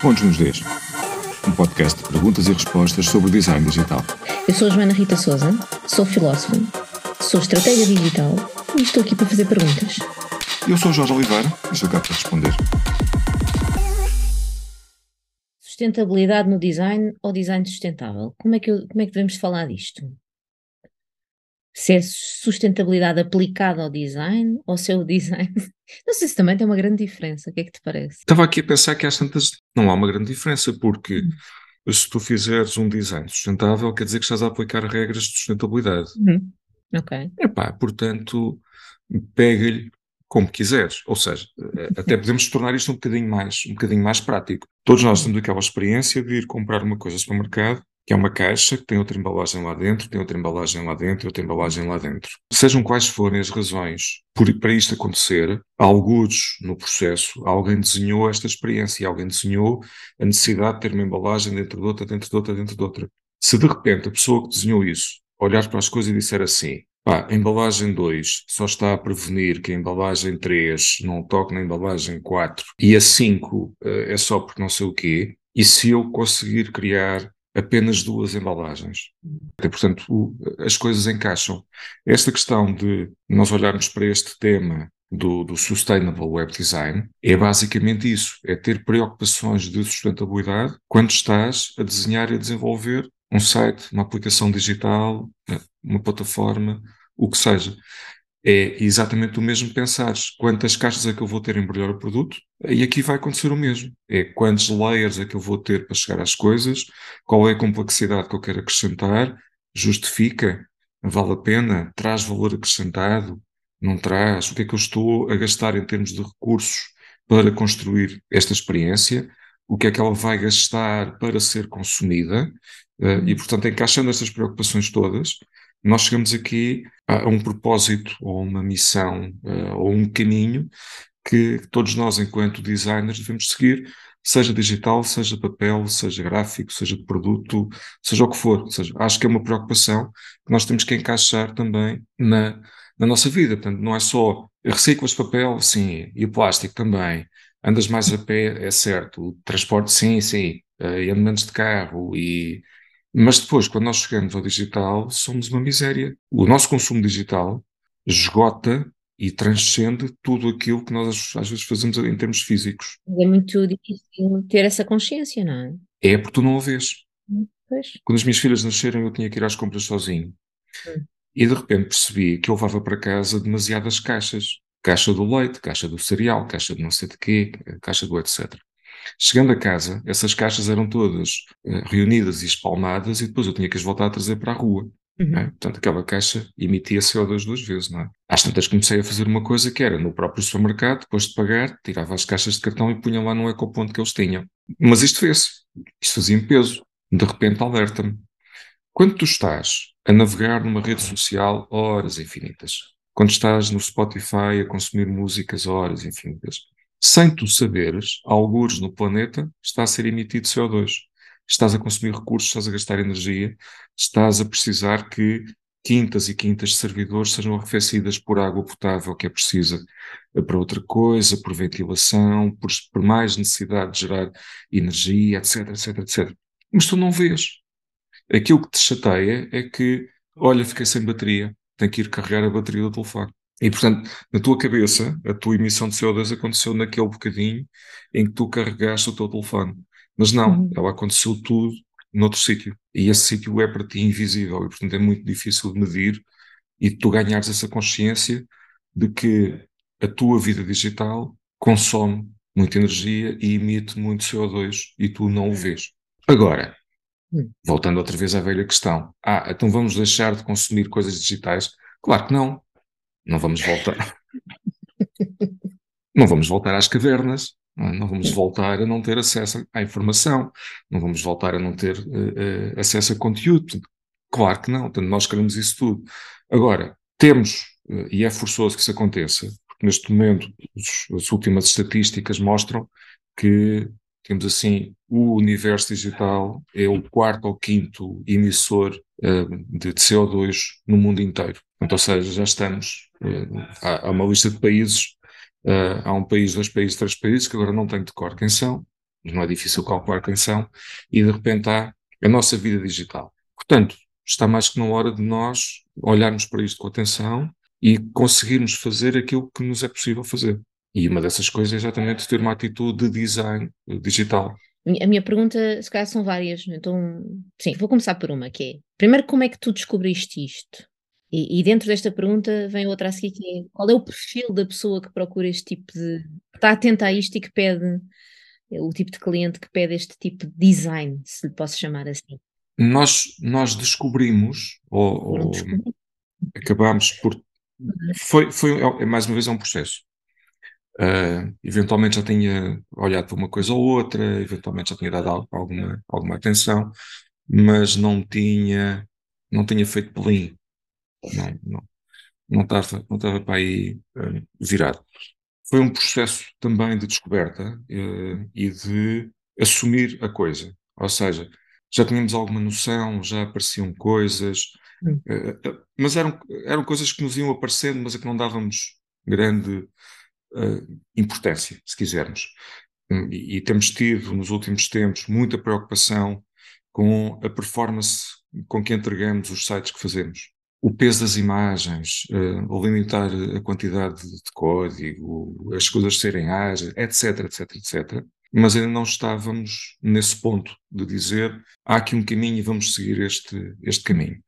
Pontos nos Ds, um podcast de perguntas e respostas sobre design digital. Eu sou a Joana Rita Souza, sou filósofa, sou estratégia digital e estou aqui para fazer perguntas. Eu sou Jorge Oliveira e estou cá para responder. Sustentabilidade no design ou design sustentável? Como é que, eu- como é que devemos falar disto? Se é sustentabilidade aplicada ao design ou se é o design? Não sei se também tem uma grande diferença. O que é que te parece? Estava aqui a pensar que às tantas não há uma grande diferença, porque Hum. se tu fizeres um design sustentável, quer dizer que estás a aplicar regras de sustentabilidade. Uhum. Ok. Epá, portanto, pega-lhe como quiseres. Ou seja, eh, até podemos tornar isto um bocadinho mais, um bocadinho mais prático. Todos nós temos aquela experiência de ir comprar uma coisa no supermercado, que é uma caixa, que tem outra embalagem lá dentro, tem outra embalagem lá dentro, outra embalagem lá dentro. Sejam quais forem as razões por, para isto acontecer, alguns no processo, alguém desenhou esta experiência, alguém desenhou a necessidade de ter uma embalagem dentro de outra, dentro de outra, dentro de outra. Se de repente a pessoa que desenhou isso olhar para as coisas e disser assim, pá, a embalagem 2 só está a prevenir que a embalagem 3 não toque na embalagem 4 e a 5 eh, é só porque não sei o quê, e se eu conseguir criar apenas duas embalagens? E, portanto, o- as coisas encaixam. Esta questão de nós olharmos para este tema do, do Sustainable Web Design é basicamente isso, é ter preocupações de sustentabilidade quando estás a desenhar e a desenvolver um site, uma aplicação digital, uma plataforma, o que seja. É exatamente o mesmo pensares quantas caixas é que eu vou ter a embrulhar o produto, e aqui vai acontecer o mesmo. É quantos layers é que eu vou ter para chegar às coisas, qual é a complexidade que eu quero acrescentar, justifica, vale a pena, traz valor acrescentado, não traz, o que é que eu estou a gastar em termos de recursos para construir esta experiência, o que é que ela vai gastar para ser consumida, eh, e portanto encaixando estas preocupações todas, nós chegamos aqui a, um propósito, ou uma missão, eh, ou um caminho que todos nós, enquanto designers, devemos seguir, seja digital, seja papel, seja gráfico, seja de produto, seja o que for. Ou seja, acho que é uma preocupação que nós temos que encaixar também na, na nossa vida. Portanto, não é só reciclas papel, sim, e o plástico também. Andas mais a pé, é certo. O transporte, sim, sim. eh, E andamentos de carro e mas depois, quando nós chegamos ao digital, somos uma miséria. O nosso consumo digital esgota e transcende tudo aquilo que nós às vezes fazemos em termos físicos. É muito difícil ter essa consciência, não é? É porque tu não o vês. Pois. Quando as minhas filhas nasceram, eu tinha que ir às compras sozinho. Hum. E de repente percebi que eu levava para casa demasiadas caixas. Caixa do leite, caixa do cereal, caixa de não sei de quê, caixa do etc. Chegando a casa, essas caixas eram todas eh, reunidas e espalmadas e depois eu tinha que as voltar a trazer para a rua. Uhum. não é? Portanto, aquela caixa emitia CO2 duas vezes, não é? Às tantas comecei a fazer uma coisa que era no próprio supermercado, depois de pagar, tirava as caixas de cartão e punha lá no ecoponto que eles tinham. Mas isto fez-se. Isto fazia-me peso. De repente alerta-me. Quando tu estás a navegar numa rede social horas infinitas, quando estás no Spotify a consumir músicas horas infinitas, sem tu saberes, algures no planeta está a ser emitido CO2. Estás a consumir recursos, estás a gastar energia, estás a precisar que quintas e quintas de servidores sejam arrefecidas por água potável que é precisa para outra coisa, por ventilação, por, por mais necessidade de gerar energia, etc, etc, etc. Mas tu não vês. Aquilo que te chateia é que, olha, fiquei sem bateria, tenho que ir carregar a bateria do telefone. E, portanto, na tua cabeça, a tua emissão de CO2 aconteceu naquele bocadinho em que tu carregaste o teu telefone. Mas não, Uhum. ela aconteceu tudo noutro sítio. E esse sítio é para ti invisível e, portanto, é muito difícil de medir e de tu ganhares essa consciência de que a tua vida digital consome muita energia e emite muito CO2 e tu não o vês. Agora, Hum. voltando outra vez à velha questão. Ah, então vamos deixar de consumir coisas digitais? Claro que não. Não vamos voltar. não vamos voltar às cavernas. Não é? Não vamos voltar a não ter acesso à informação. Não vamos voltar a não ter eh, eh, acesso a conteúdo. Claro que não. Portanto, nós queremos isso tudo. Agora, temos, eh, e é forçoso que isso aconteça, porque neste momento os- as últimas estatísticas mostram que temos assim, o universo digital é o quarto ou quinto emissor de, de CO2 no mundo inteiro. Portanto, ou seja, já estamos, há, há uma lista de países, eh, há um país, dois países, três países, que agora não tenho de cor quem são, não é difícil calcular quem são, e de repente há a nossa vida digital. Portanto, está mais que na hora de nós olharmos para isto com atenção e conseguirmos fazer aquilo que nos é possível fazer. E uma dessas coisas é exatamente ter uma atitude de design digital. A minha pergunta, se calhar, são várias. Então, sim, vou começar por uma, que é: primeiro, como é que tu descobriste isto? E, e, dentro desta pergunta vem outra a seguir, que é: qual é o perfil da pessoa que procura este tipo de. está atenta a isto e que pede. o tipo de cliente que pede este tipo de design, se lhe posso chamar assim? Nós, nós descobrimos, ou, ou acabámos por. Foi, foi, é, mais uma vez, é um processo. Uh, eventualmente já tinha olhado para uma coisa ou outra, eventualmente já tinha dado alguma, alguma atenção, mas não tinha, não tinha feito pelim. Não, não, não estava, não estava para aí uh, virado. Foi um processo também de descoberta uh, e de assumir a coisa. Ou seja, já tínhamos alguma noção, já apareciam coisas, mas eram, eram coisas que nos iam aparecendo, mas a que não dávamos grande importância, se quisermos. Hum, e, e, temos tido, nos últimos tempos, muita preocupação com a performance com que entregamos os sites que fazemos. O peso das imagens, uh, limitar a quantidade de, código, as coisas serem ágeis, etc, etc, etc. Mas ainda não estávamos nesse ponto de dizer há aqui um caminho e vamos seguir este, este caminho.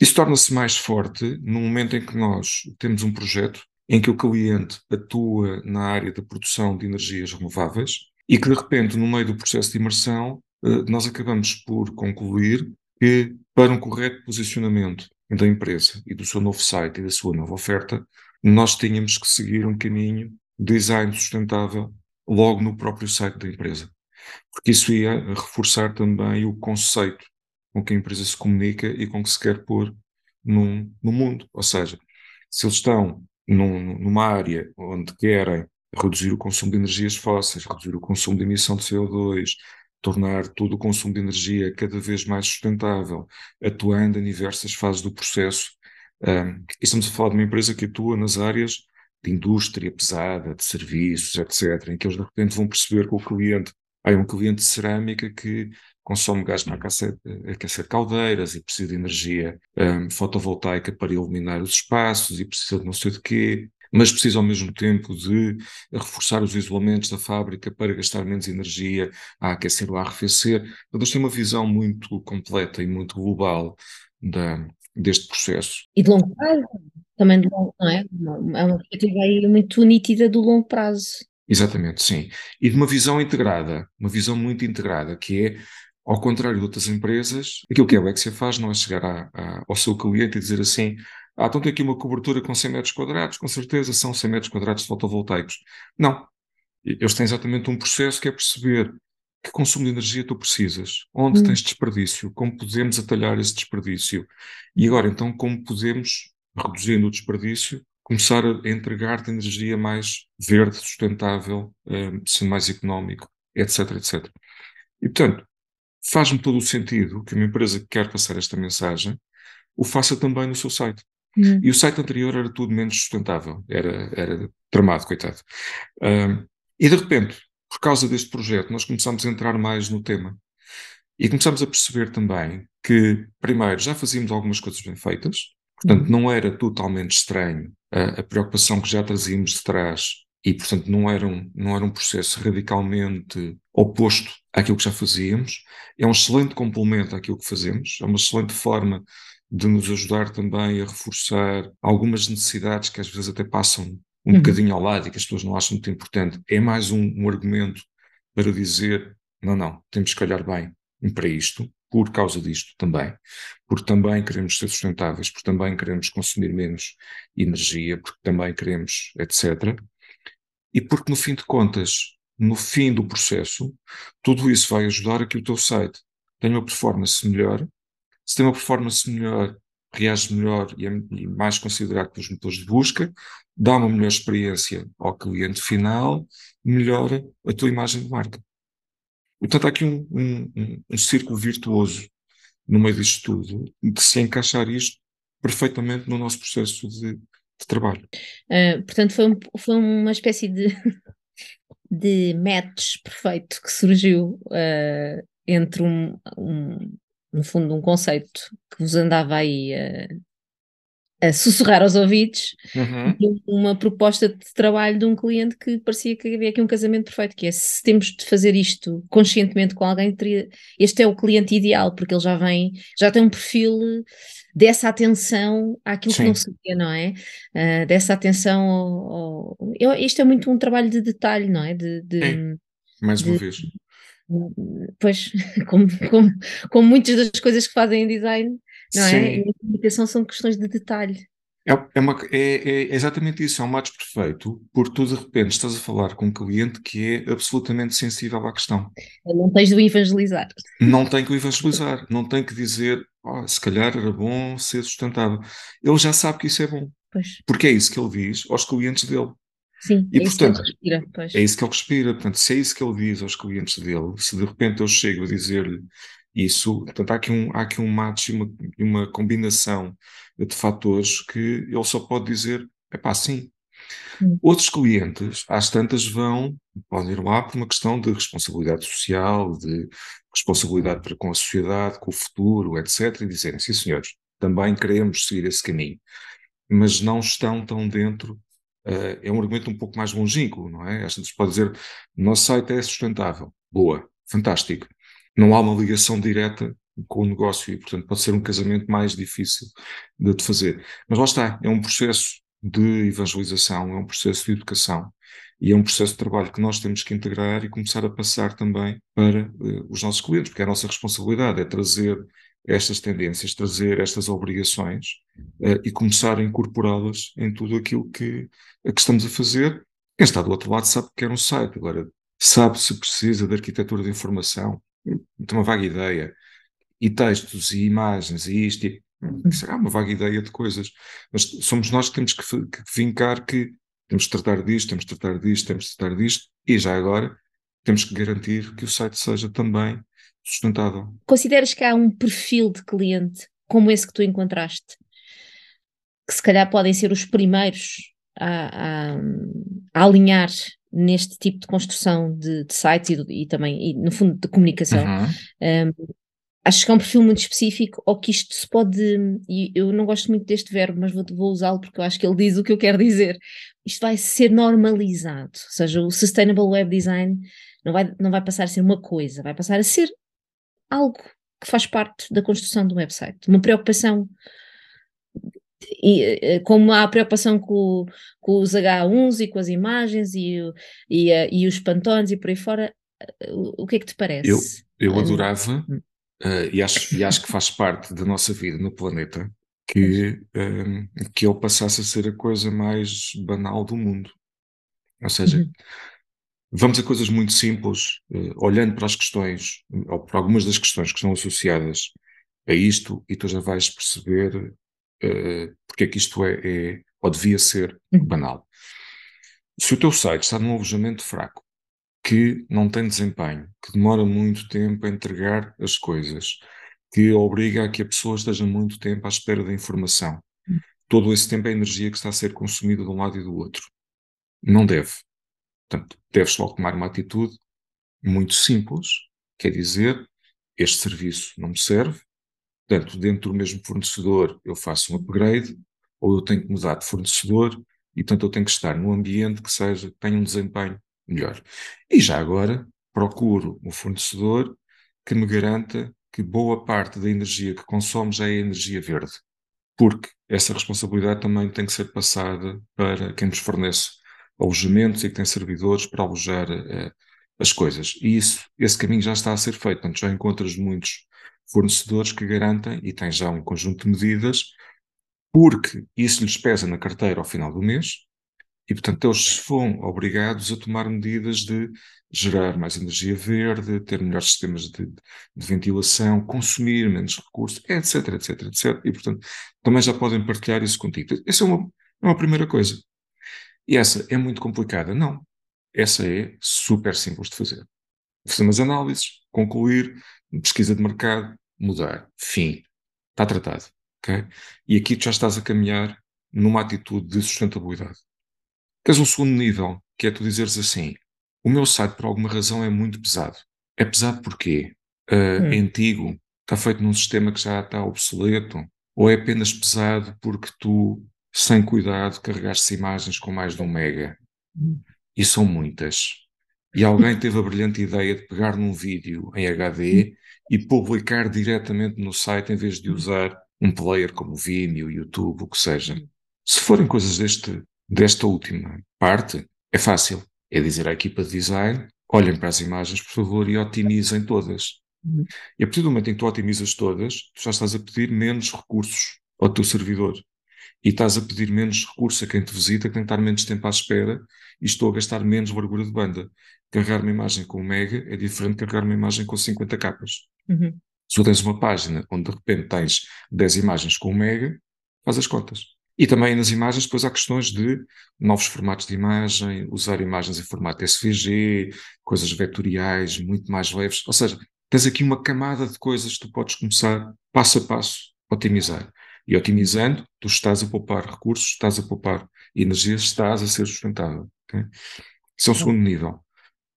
Isso torna-se mais forte no momento em que nós temos um projeto em que o cliente atua na área da produção de energias renováveis e que, de repente, no meio do processo de imersão, eh, nós acabamos por concluir que, para um correto posicionamento da empresa e do seu novo site e da sua nova oferta, nós tínhamos que seguir um caminho de design sustentável logo no próprio site da empresa. Porque isso ia reforçar também o conceito com que a empresa se comunica e com que se quer pôr num, no mundo. Ou seja, se eles estão num, numa área onde querem reduzir o consumo de energias fósseis, reduzir o consumo de emissão de CO2, tornar todo o consumo de energia cada vez mais sustentável, atuando em diversas fases do processo. Um, estamos a falar de uma empresa que atua nas áreas de indústria pesada, de serviços, etc., em que eles de repente vão perceber que o cliente, há um cliente de cerâmica que consome gás para aquecer, aquecer caldeiras e precisa de energia um, fotovoltaica para iluminar os espaços e precisa de não sei de quê, mas precisa ao mesmo tempo de reforçar os isolamentos da fábrica para gastar menos energia a aquecer ou a arrefecer. Então, eles têm uma visão muito completa e muito global da, deste processo. E de longo prazo, também de longo, não é? É uma perspectiva aí muito nítida do longo prazo. Exatamente, sim. E de uma visão integrada, uma visão muito integrada, que é ao contrário de outras empresas, aquilo que a Alexia faz não é chegar a, a, ao seu cliente e dizer assim: ah, então tem aqui uma cobertura com 100 metros quadrados, com certeza são 100 metros quadrados de fotovoltaicos. Não. Eles têm exatamente um processo que é perceber que consumo de energia tu precisas, onde hum. tens desperdício, como podemos atalhar esse desperdício. E agora, então, como podemos, reduzindo o desperdício, começar a entregar-te energia mais verde, sustentável, eh, sendo mais económico, etc, etc. E, portanto, faz-me todo o sentido que uma empresa que quer passar esta mensagem o faça também no seu site. Uhum. E o site anterior era tudo menos sustentável, era, era tramado, coitado. Um, e de repente, por causa deste projeto, nós começamos a entrar mais no tema. E começamos a perceber também que, primeiro, já fazíamos algumas coisas bem feitas, portanto, uhum. não era totalmente estranho a, a preocupação que já trazíamos de trás e, portanto, não era, um, não era um processo radicalmente oposto àquilo que já fazíamos. É um excelente complemento àquilo que fazemos, é uma excelente forma de nos ajudar também a reforçar algumas necessidades que às vezes até passam um uhum. bocadinho ao lado e que as pessoas não acham muito importante. É mais um, um argumento para dizer: não, não, temos que olhar bem para isto, por causa disto também, porque também queremos ser sustentáveis, porque também queremos consumir menos energia, porque também queremos, etc e porque, no fim de contas, no fim do processo, tudo isso vai ajudar a que o teu site tenha uma performance melhor. Se tem uma performance melhor, reage melhor e é mais considerado pelos motores de busca, dá uma melhor experiência ao cliente final, melhora a tua imagem de marca. Portanto, há aqui um, um, um círculo virtuoso no meio disto tudo, de se encaixar isto perfeitamente no nosso processo de, de trabalho. Uh, portanto, foi, foi uma espécie de de match perfeito que surgiu uh, entre um, um, no fundo, um conceito que vos andava aí a, a sussurrar aos ouvidos Uhum. uma proposta de trabalho de um cliente que parecia que havia aqui um casamento perfeito, que é se temos de fazer isto conscientemente com alguém, teria, este é o cliente ideal, porque ele já vem, já tem um perfil dessa atenção àquilo que Sim. não se vê, não é? Ah, dessa atenção ao, ao- eu- isto é muito um trabalho de detalhe, não é? De, de- É. Mais uma de- vez. Pois, como, como, como muitas das coisas que fazem em design, não é? Sim. E a comunicação são questões de detalhe. É, é, uma- é- é exatamente isso, é um match perfeito, porque tu de repente estás a falar com um cliente que é absolutamente sensível à questão. Não tens de o evangelizar. Não tem que o evangelizar, não tem que dizer, "Oh, se calhar era bom ser sustentável. Ele já sabe que isso é bom, Pois, porque é isso que ele diz aos clientes dele. Sim, E, é isso que ele portanto, respira. Pois. É isso que ele respira. Portanto, se é isso que ele diz aos clientes dele, se de repente eu chego a dizer-lhe isso, portanto, há aqui um, há aqui um match e uma, uma combinação de fatores que ele só pode dizer, é pá, sim. Hum. Outros clientes, às tantas, vão, podem ir lá por uma questão de responsabilidade social, de responsabilidade para com a sociedade, com o futuro, etc., e dizerem, sim, senhores, também queremos seguir esse caminho, mas não estão tão dentro é um argumento um pouco mais longínquo, não é? Às vezes pode dizer, o nosso site é sustentável. Boa, fantástico. Não há uma ligação direta com o negócio e, portanto, pode ser um casamento mais difícil de, fazer. Mas lá está, é um processo de evangelização, é um processo de educação e é um processo de trabalho que nós temos que integrar e começar a passar também para eh, os nossos clientes, porque é a nossa responsabilidade é trazer estas tendências, trazer estas obrigações eh, e começar a incorporá-las em tudo aquilo que, que estamos a fazer. Quem está do outro lado sabe que quer um site, agora sabe se precisa de arquitetura de informação, tem uma vaga ideia, e textos e imagens e isto, e, será uma vaga ideia de coisas, mas somos nós que temos que, que vincar que temos de tratar disto, temos de tratar disto, temos de tratar disto, e já agora temos que garantir que o site seja também sustentável. Consideras que há um perfil de cliente como esse que tu encontraste, que se calhar podem ser os primeiros a, a- a alinhar neste tipo de construção de, de sites e, e também, e, no fundo, de comunicação? Uhum. Um, acho que é um perfil muito específico ou que isto se pode, e eu não gosto muito deste verbo, mas vou, vou usá-lo porque eu acho que ele diz o que eu quero dizer. Isto vai ser normalizado, ou seja, o Sustainable Web Design não vai, não vai passar a ser uma coisa, vai passar a ser algo que faz parte da construção do website, uma preocupação. E, eh, como há a preocupação com, com os H1s e com as imagens e, e, eh, e os pantones e por aí fora, eh, o, que é que te parece? Eu, eu adorava, eh, e, acho, e acho que faz parte da nossa vida no planeta, que, eh, que ele passasse a ser a coisa mais banal do mundo. Ou seja, Uhum. vamos a coisas muito simples, eh, olhando para as questões, ou para algumas das questões que estão associadas a isto, e tu já vais perceber eh, porque é que isto é, é ou devia ser Uhum. banal. Se o teu site está num alojamento fraco, que não tem desempenho, que demora muito tempo a entregar as coisas, que obriga a que a pessoa esteja muito tempo à espera da informação. Hum. Todo esse tempo é energia que está a ser consumida de um lado e do outro. Não deve. Portanto, deves logo tomar uma atitude muito simples, quer dizer, este serviço não me serve, portanto, dentro do mesmo fornecedor eu faço um upgrade, ou eu tenho que mudar de fornecedor, e portanto eu tenho que estar num ambiente que seja, tenha um desempenho melhor. E já agora procuro um fornecedor que me garanta que boa parte da energia que consome já é energia verde. Porque essa responsabilidade também tem que ser passada para quem nos fornece alojamentos e que tem servidores para alojar eh, as coisas. E isso, esse caminho já está a ser feito. Portanto, já encontras muitos fornecedores que garantem e têm já um conjunto de medidas, porque isso lhes pesa na carteira ao final do mês, e portanto eles vão obrigados a tomar medidas de gerar mais energia verde, ter melhores sistemas de, de ventilação, consumir menos recursos, etc, etc, etc. E portanto também já podem partilhar isso contigo. Essa é uma, é uma primeira coisa. E essa é muito complicada? Não. Essa é super simples de fazer. Umas análises, concluir, pesquisa de mercado, mudar. Fim. Está tratado. ok? E aqui tu já estás a caminhar numa atitude de sustentabilidade. Tens um segundo nível, que é tu dizeres assim: o meu site, por alguma razão, é muito pesado. É pesado porque uh, Hum. é antigo, está feito num sistema que já está obsoleto, ou é apenas pesado porque tu, sem cuidado, carregaste imagens com mais de um mega. Hum. E são muitas. E alguém teve a brilhante ideia de pegar num vídeo em HD e publicar diretamente no site em vez de usar um player como o Vimeo, YouTube, o que seja. Se forem coisas deste, desta última parte, é fácil. É dizer à equipa de design: olhem para as imagens, por favor, e otimizem todas. Uhum. E a partir do momento em que tu otimizas todas, tu já estás a pedir menos recursos ao teu servidor. E estás a pedir menos recursos a quem te visita, que tem que estar menos tempo à espera e estou a gastar menos largura de banda. Carregar uma imagem com um mega é diferente de carregar uma imagem com 50 capas. Uhum. Se tu tens uma página onde de repente tens 10 imagens com um mega, faz as contas. E também nas imagens depois há questões de novos formatos de imagem, usar imagens em formato SVG, coisas vetoriais muito mais leves. Ou seja, tens aqui uma camada de coisas que tu podes começar passo a passo a otimizar. E otimizando, tu estás a poupar recursos, estás a poupar energias, estás a ser sustentável. Okay? Esse é o segundo nível.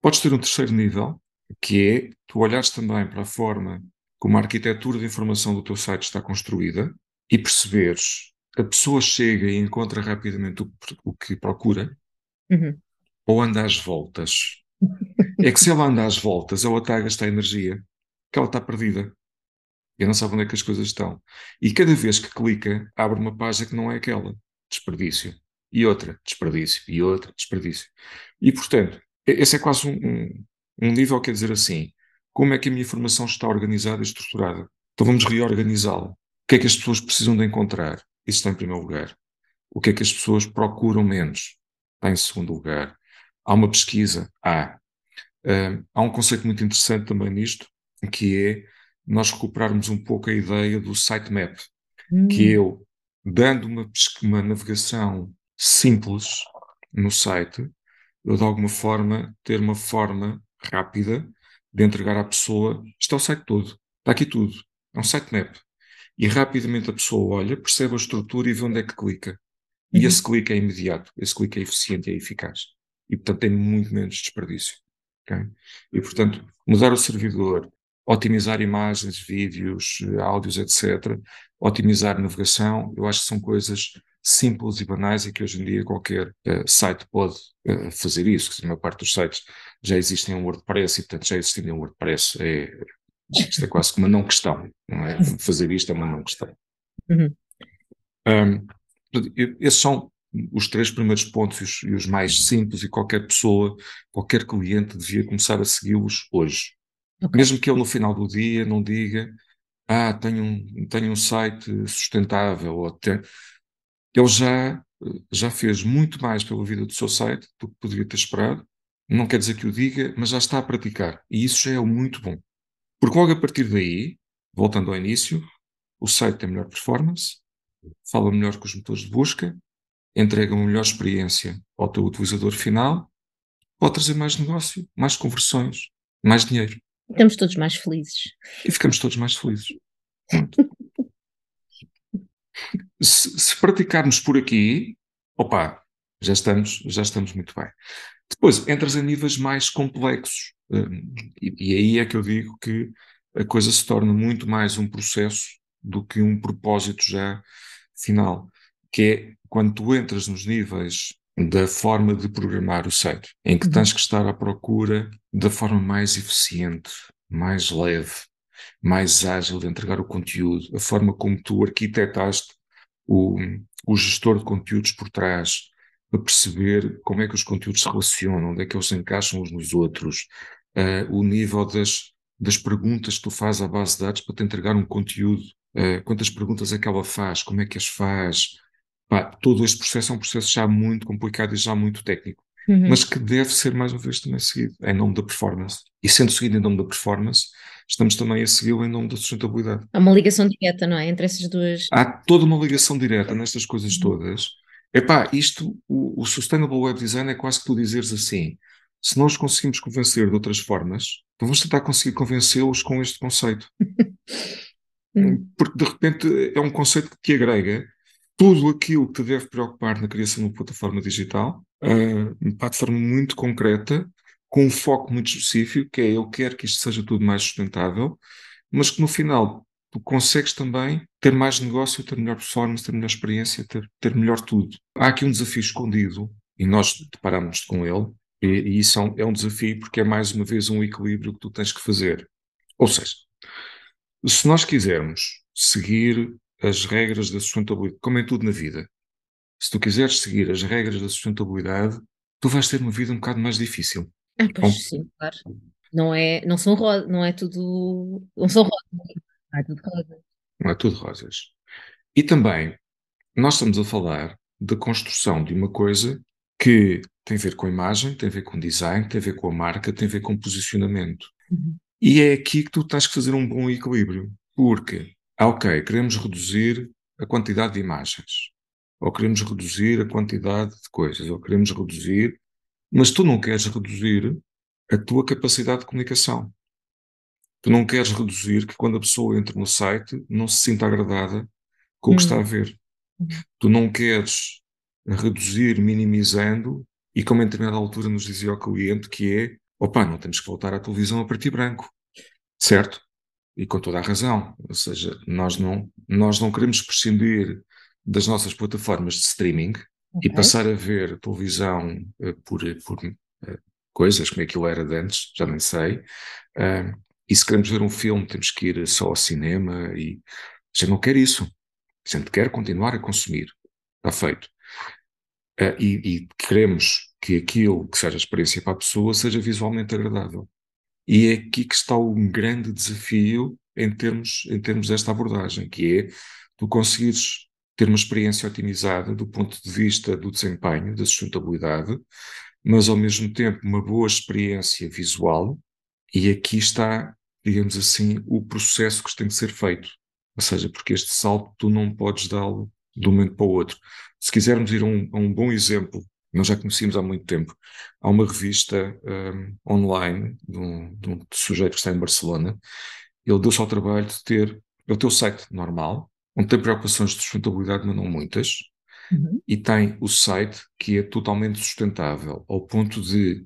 Podes ter um terceiro nível, que é tu olhares também para a forma como a arquitetura de informação do teu site está construída e perceberes a pessoa chega e encontra rapidamente o, o que procura Uhum. ou anda às voltas. É que se ela anda às voltas, ela está a gastar energia, que ela está perdida. E não sabe onde é que as coisas estão. E cada vez que clica, abre uma página que não é aquela. Desperdício. E outra, desperdício. E outra, desperdício. E, portanto, esse é quase um, um, um nível, quer dizer assim, como é que a minha informação está organizada e estruturada? Então vamos reorganizá-la. O que é que as pessoas precisam de encontrar? Isso está em primeiro lugar. O que é que as pessoas procuram menos? Está em segundo lugar. Há uma pesquisa? Há. Uh, há um conceito muito interessante também nisto, que é nós recuperarmos um pouco a ideia do sitemap, Hum. que eu, dando uma, uma navegação simples no site, eu de alguma forma ter uma forma rápida de entregar à pessoa, isto é o site todo, está aqui tudo, é um sitemap. E rapidamente a pessoa olha, percebe a estrutura e vê onde é que clica. E Uhum. esse clique é imediato, esse clique é eficiente e é eficaz. E portanto tem muito menos desperdício. ok? E portanto, mudar o servidor, otimizar imagens, vídeos, áudios, etc., otimizar navegação, eu acho que são coisas simples e banais e que hoje em dia qualquer eh, site pode eh, fazer isso. que A maior parte dos sites já existem em WordPress e, portanto, já existindo em WordPress é, isto é quase que uma não questão. Não é? Fazer isto é uma não questão. Uhum. Um, esses são os três primeiros pontos e os, e os mais simples e qualquer pessoa, qualquer cliente devia começar a segui-los hoje. Mesmo que ele no final do dia não diga ah, tenho um, tenho um site sustentável, ou tem... ele já, já fez muito mais pela vida do seu site do que poderia ter esperado. Não quer dizer que o diga, mas já está a praticar. E isso já é muito bom. Porque logo a partir daí, voltando ao início, o site tem melhor performance, fala melhor com os motores de busca, entrega uma melhor experiência ao teu utilizador final, pode trazer mais negócio, mais conversões, mais dinheiro. Estamos todos mais felizes. E ficamos todos mais felizes. Se, se praticarmos por aqui, opa, já estamos, já estamos muito bem. Depois, entras em níveis mais complexos. hum, E, e aí é que eu digo que a coisa se torna muito mais um processo do que um propósito já final. Que é quando tu entras nos níveis da forma de programar o site, em que Uhum. tens que estar à procura da forma mais eficiente, mais leve, mais ágil de entregar o conteúdo, a forma como tu arquitetaste o, o gestor de conteúdos por trás, para perceber como é que os conteúdos se relacionam, onde é que eles se encaixam uns nos outros, eh, o nível das, das perguntas que tu fazes à base de dados para te entregar um conteúdo, eh, quantas perguntas é que ela faz, como é que as faz. Pá, todo este processo é um processo já muito complicado e já muito técnico Uhum. mas que deve ser mais uma vez também seguido em nome da performance. E sendo seguido em nome da performance, estamos também a segui-lo em nome da sustentabilidade. Há uma ligação direta, não é? Entre essas duas. Há toda uma ligação direta nestas coisas todas. Epá, isto, o, o Sustainable Web Design é quase que tu dizeres assim, se nós conseguimos convencer de outras formas, então vamos tentar conseguir convencê-los com este conceito. Hum. Porque de repente é um conceito que te agrega tudo aquilo que te deve preocupar na criação de uma plataforma digital, ah, pá, de forma muito concreta, com um foco muito específico, que é eu quero que isto seja tudo mais sustentável, mas que no final tu consegues também ter mais negócio, ter melhor performance, ter melhor experiência, ter, ter melhor tudo. Há aqui um desafio escondido e nós deparamos com ele, e, e isso é um, é um desafio porque é mais uma vez um equilíbrio que tu tens que fazer. Ou seja, se nós quisermos seguir as regras da sustentabilidade, como em tudo na vida, se tu quiseres seguir as regras da sustentabilidade, tu vais ter uma vida um bocado mais difícil. Ah, pois Bom, sim, claro. Não é, não são não é tudo, não são rosas. Não é tudo rosas. Não é tudo rosas. E também, nós estamos a falar da construção de uma coisa que tem a ver com a imagem, tem a ver com design, tem a ver com a marca, tem a ver com posicionamento. Uhum. E é aqui que tu tens que fazer um bom equilíbrio. Porque, ah, ok, queremos reduzir a quantidade de imagens, ou queremos reduzir a quantidade de coisas, ou queremos reduzir, mas tu não queres reduzir a tua capacidade de comunicação. Tu não queres reduzir que quando a pessoa entra no site não se sinta agradada com o que está a hum. ver. Uhum. Tu não queres reduzir minimizando, e como em determinada altura nos dizia o cliente, que é, opa, não temos que voltar à televisão a preto e branco. Certo? E com toda a razão. Ou seja, nós não, nós não queremos prescindir das nossas plataformas de streaming okay. e passar a ver televisão uh, por, por uh, coisas, como aquilo era de antes, já nem sei. Uh, e se queremos ver um filme, temos que ir só ao cinema e a gente não quer isso. A gente quer continuar a consumir. Está feito. Uh, e, e, queremos que aquilo que seja experiência para a pessoa seja visualmente agradável. E é aqui que está um grande desafio em termos, em termos desta abordagem, que é tu conseguires ter uma experiência otimizada do ponto de vista do desempenho, da sustentabilidade, mas ao mesmo tempo uma boa experiência visual, e aqui está digamos assim, o processo que tem que ser feito. Ou seja, porque este salto tu não podes dá-lo de um momento para o outro. Se quisermos ir a um, a um bom exemplo, nós já conhecemos há muito tempo, há uma revista um, online de um, de um, sujeito que está em Barcelona, ele deu-se ao trabalho de ter, ele tem o site normal, onde tem preocupações de sustentabilidade, mas não muitas, uhum. e tem o site que é totalmente sustentável, ao ponto de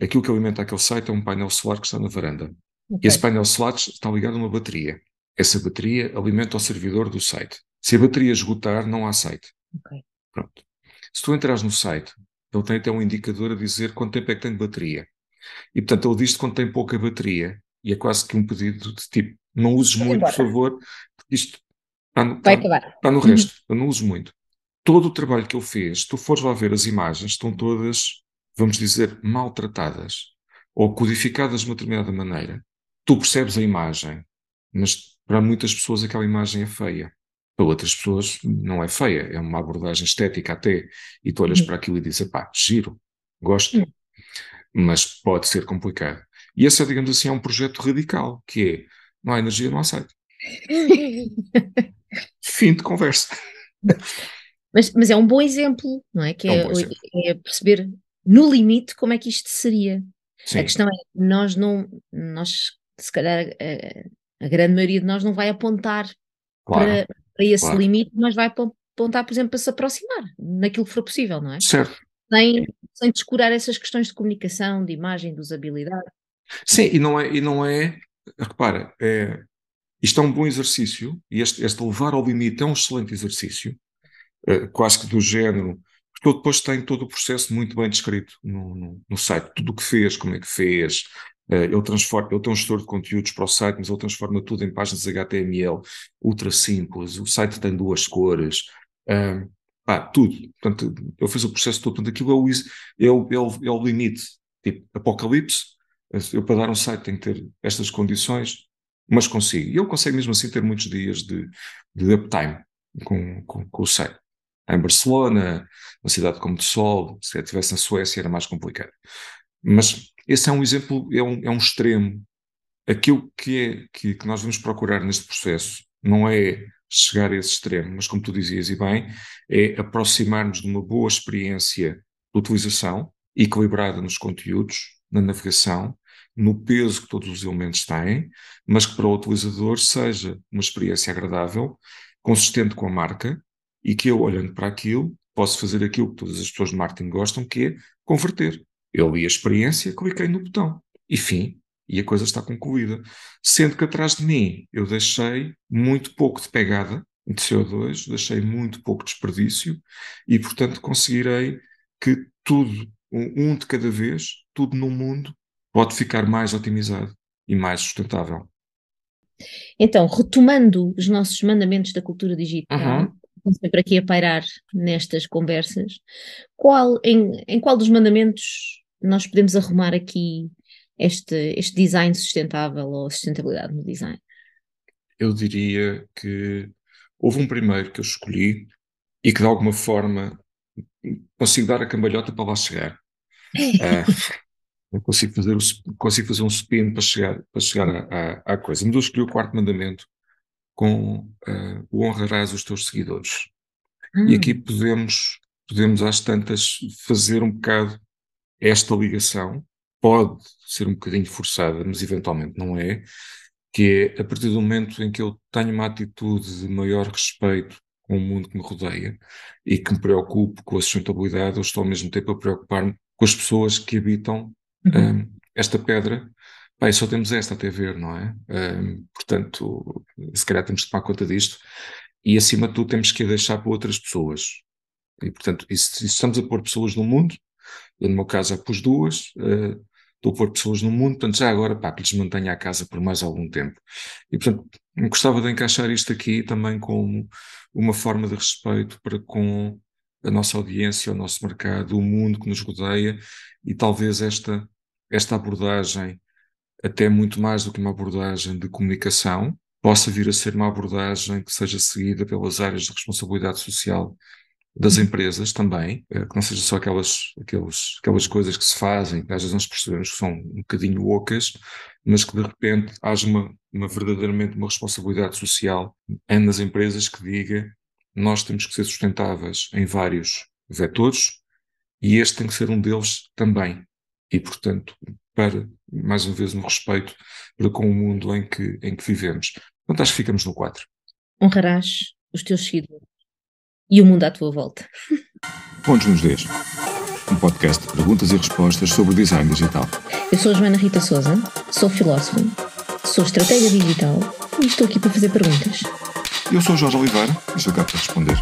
aquilo que alimenta aquele site é um painel solar que está na varanda. Okay. Esse painel solar está ligado a uma bateria. Essa bateria alimenta o servidor do site. Se a bateria esgotar, não há site. Okay. Pronto. Se tu entras no site, ele tem até um indicador a dizer quanto tempo é que tem de bateria. E portanto ele diz quando tem pouca bateria. E é quase que um pedido de tipo, não uses muito, embora. por favor, isto está no, Vai está, está no resto, uhum. não uses muito. Todo o trabalho que ele fez, tu fores lá ver as imagens, estão todas, vamos dizer, maltratadas ou codificadas de uma determinada maneira tu percebes a imagem, mas para muitas pessoas aquela imagem é feia. Para outras pessoas não é feia, é uma abordagem estética até. E tu olhas uhum. para aquilo e dizes, pá, giro, gosto. Uhum. Mas pode ser complicado. E esse é, digamos assim, é um projeto radical, que é, não há energia, não há site. Fim de conversa. Mas, mas é um bom exemplo, não é? Que é, é, é perceber no limite como é que isto seria. Sim. A questão é, nós não, nós se calhar a, a, grande maioria de nós não vai apontar claro, para, para, esse claro. limite, mas vai apontar, por exemplo, para se aproximar naquilo que for possível, não é? Certo. Sem, sem descurar essas questões de comunicação, de imagem, de usabilidade. Sim, e não é, e não é repara, é, isto é um bom exercício, e este, este levar ao limite é um excelente exercício, é, quase que do género, porque depois tem todo o processo muito bem descrito no, no, no site, tudo o que fez, como é que fez, ele, transforma, ele tem um gestor de conteúdos para o site, mas ele transforma tudo em páginas HTML ultra simples. O site tem duas cores, uh, pá, tudo. Portanto, ele fez o processo todo. Portanto, aquilo é o, é o, é o, é o limite. Tipo, apocalipse, eu para dar um site tenho que ter estas condições, mas consigo. E ele consegue mesmo assim ter muitos dias de, de uptime com, com, com o site. Em Barcelona, uma cidade como de Sol, se estivesse na Suécia era mais complicado. Mas esse é um exemplo, é um, é um extremo. Aquilo que, é, que, que nós vamos procurar neste processo não é chegar a esse extremo, mas como tu dizias e bem, é aproximar-nos de uma boa experiência de utilização, equilibrada nos conteúdos, na navegação, no peso que todos os elementos têm, mas que para o utilizador seja uma experiência agradável, consistente com a marca e que eu, olhando para aquilo, posso fazer aquilo que todas as pessoas de marketing gostam, que é converter Eu li a experiência, cliquei no botão e fim, e a coisa está concluída. Sendo que atrás de mim eu deixei muito pouco de pegada de CO2, deixei muito pouco desperdício e, portanto, conseguirei que tudo, um de cada vez, tudo no mundo pode ficar mais otimizado e mais sustentável. Então, retomando os nossos mandamentos da cultura digital, uhum. sempre aqui a pairar nestas conversas, qual, em, em qual dos mandamentos nós podemos arrumar aqui este, este design sustentável ou sustentabilidade no design? Eu diria que houve um primeiro que eu escolhi e que de alguma forma consigo dar a cambalhota para lá chegar. uh, consigo fazer, o, consigo fazer um spin para chegar, para chegar à, à, coisa. Mas eu escolhi o quarto mandamento com uh, o honrarás os teus seguidores. Hum. E aqui podemos, podemos às tantas fazer um bocado esta ligação, pode ser um bocadinho forçada, mas eventualmente não é, que é a partir do momento em que eu tenho uma atitude de maior respeito com o mundo que me rodeia e que me preocupo com a sustentabilidade, eu estou ao mesmo tempo a preocupar-me com as pessoas que habitam uhum. um, esta pedra. Pai, só temos esta até ver, não é? Um, portanto, se calhar temos que tomar conta disto e, acima de tudo, temos que a deixar para outras pessoas. E, portanto, se estamos a pôr pessoas no mundo, eu, no meu caso, já pus duas, uh, estou a pôr pessoas no mundo, portanto, já agora, pá, que lhes mantenha a casa por mais algum tempo. E, portanto, gostava de encaixar isto aqui também como uma forma de respeito para com a nossa audiência, o nosso mercado, o mundo que nos rodeia e talvez esta, esta abordagem, até muito mais do que uma abordagem de comunicação, possa vir a ser uma abordagem que seja seguida pelas áreas de responsabilidade social das empresas também, eh, que não seja só aquelas, aquelas, aquelas coisas que se fazem, que às vezes nós percebemos que são um bocadinho ocas, mas que de repente haja uma, uma verdadeiramente uma responsabilidade social nas empresas que diga nós temos que ser sustentáveis em vários vetores e este tem que ser um deles também. E, portanto, para, mais uma vez, no respeito para com o mundo em que, em que vivemos. Portanto, acho que ficamos no 4. Honrarás os teus seguidores e o mundo à tua volta. Pontos nos Ds. Um podcast de perguntas e respostas sobre design digital. Eu sou a Joana Rita Souza, sou filósofa, sou estratégia digital e estou aqui para fazer perguntas. Eu sou Jorge Oliveira e estou cá para responder.